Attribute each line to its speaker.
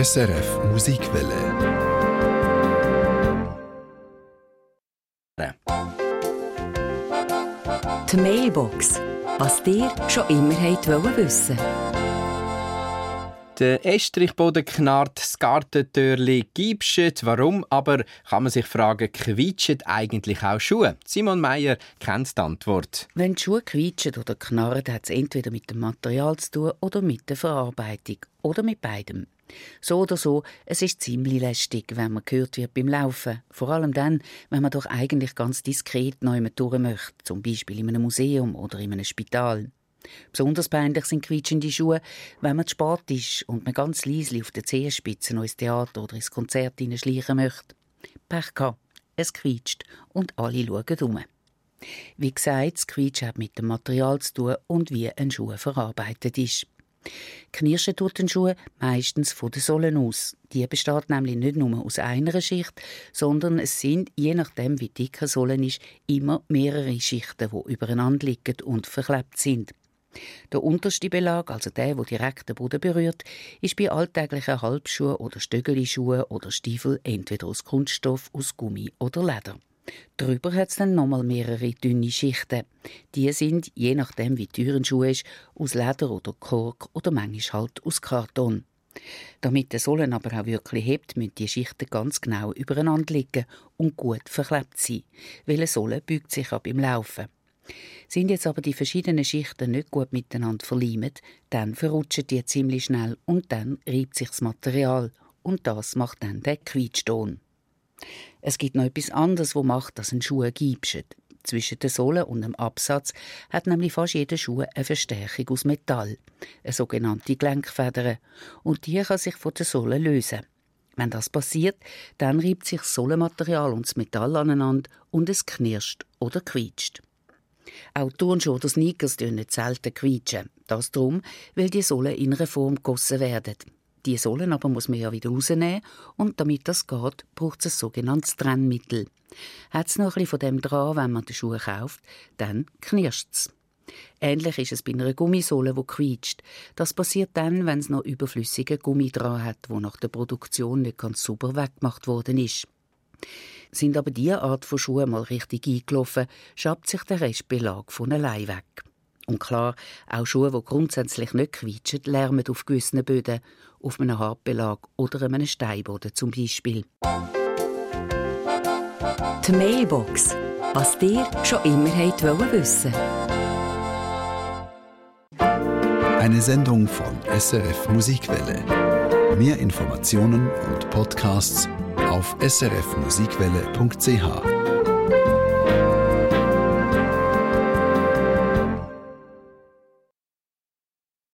Speaker 1: SRF Musikwelle.
Speaker 2: Die Mailbox. Was dir schon immer wollen wissen
Speaker 3: der Estrichboden knarrt, das Gartentürli gibschet. Warum aber, kann man sich fragen, quietschen eigentlich auch Schuhe? Simon Meyer kennt die Antwort.
Speaker 4: Wenn die Schuhe quietschen oder knarren, hat es entweder mit dem Material zu tun oder mit der Verarbeitung. Oder mit beidem. So oder so, es ist ziemlich lästig, wenn man gehört wird beim Laufen. Vor allem dann, wenn man doch eigentlich ganz diskret neu durch möchte, zum Beispiel in einem Museum oder in einem Spital. Besonders peinlich sind quietschende Schuhe, wenn man zu spät ist und man ganz leise auf den Zehenspitzen ins Theater oder ins Konzert schleichen möchte. Pech gehabt, es quietscht und alle schauen um. Wie gesagt, das Quietsch hat mit dem Material zu tun und wie ein Schuh verarbeitet ist. Knirschen tut den Schuh meistens von den Sohlen aus. Die besteht nämlich nicht nur aus einer Schicht, sondern es sind, je nachdem wie dick eine Sohle ist, immer mehrere Schichten, die übereinander liegen und verklebt sind. Der unterste Belag, also der, wo direkt den Boden berührt, ist bei alltäglichen Halbschuhen oder Stöckelschuhen oder Stiefel entweder aus Kunststoff, aus Gummi oder Leder. Drüber hat es dann nochmal mehrere dünne Schichten. Die sind, je nachdem wie teuer ein Schuh ist, aus Leder oder Kork oder manchmal halt aus Karton. Damit der Sohlen aber auch wirklich hebt, müssen die Schichten ganz genau übereinander liegen und gut verklebt sein, weil eine Sohle beugt sich ab im Laufen. Sind jetzt aber die verschiedenen Schichten nicht gut miteinander verleimt, dann verrutschen die ziemlich schnell und dann reibt sich das Material und das macht dann den Quietschton. Es gibt noch etwas anderes, wo macht, dass ein Schuh giebscht. Zwischen der Sohle und dem Absatz hat nämlich fast jeder Schuh eine Verstärkung aus Metall, eine sogenannte Gelenkfeder, und die kann sich von der Sohle lösen. Wenn das passiert, dann reibt sich das Sohlenmaterial und das Metall aneinander und es knirscht oder quietscht. Auch Turnschuhe oder Sneakers nicht selten quietschen. Das darum, weil die Sohlen in einer Form gegossen werden. Die Sohlen aber muss man ja wieder rausnehmen und damit das geht, braucht es ein sogenanntes Trennmittel. Hat es noch ein bisschen von dem dran, wenn man die Schuhe kauft, dann knirscht es. Ähnlich ist es bei einer Gummisohle, die quietscht. Das passiert dann, wenn es noch überflüssige Gummi dran hat, wo nach der Produktion nicht ganz sauber weggemacht worden ist. Sind aber diese Art von Schuhen mal richtig eingelaufen, schabt sich der Restbelag von allein weg. Und klar, auch Schuhe, die grundsätzlich nicht quietschen, lärmen auf gewissen Böden, auf einem Hartbelag oder einem Steinboden zum Beispiel.
Speaker 2: Die Mailbox. Was dir schon immer wollen wissen
Speaker 1: Eine Sendung von SRF Musikwelle. Mehr Informationen und Podcasts auf srfmusikwelle.ch.